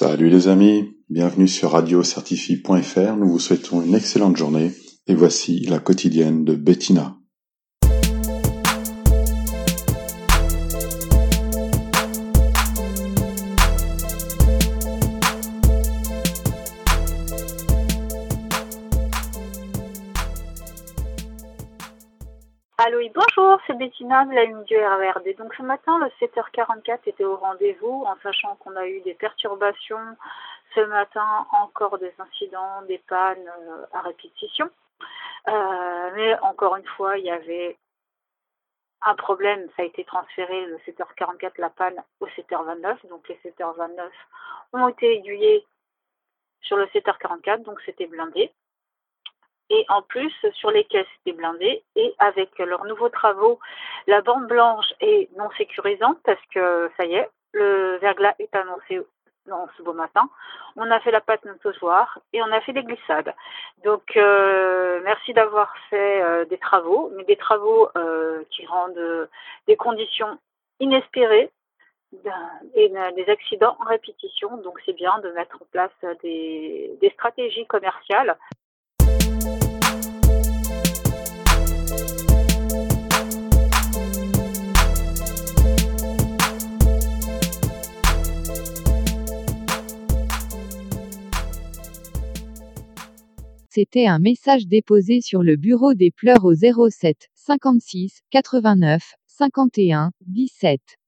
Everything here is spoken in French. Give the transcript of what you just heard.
Salut les amis, bienvenue sur radiocertifie.fr. Nous vous souhaitons une excellente journée et voici la quotidienne de Bettina. Allô, bonjour, c'est Bettina la ligne du RERD. Donc ce matin, le 7h44 était au rendez-vous, en sachant qu'on a eu des perturbations ce matin, encore des incidents, des pannes euh, à répétition. Euh, mais encore une fois, il y avait un problème, ça a été transféré le 7h44, la panne, au 7h29. Donc les 7h29 ont été aiguillés sur le 7h44, donc c'était blindé et en plus sur les caisses des blindés et avec leurs nouveaux travaux, la bande blanche est non sécurisante parce que ça y est, le verglas est annoncé ce beau matin. On a fait la pâte notosoire et on a fait des glissades. Donc euh, merci d'avoir fait euh, des travaux, mais des travaux euh, qui rendent des conditions inespérées et des accidents en répétition. Donc c'est bien de mettre en place des, des stratégies commerciales C'était un message déposé sur le bureau des pleurs au 07 56 89 51 17.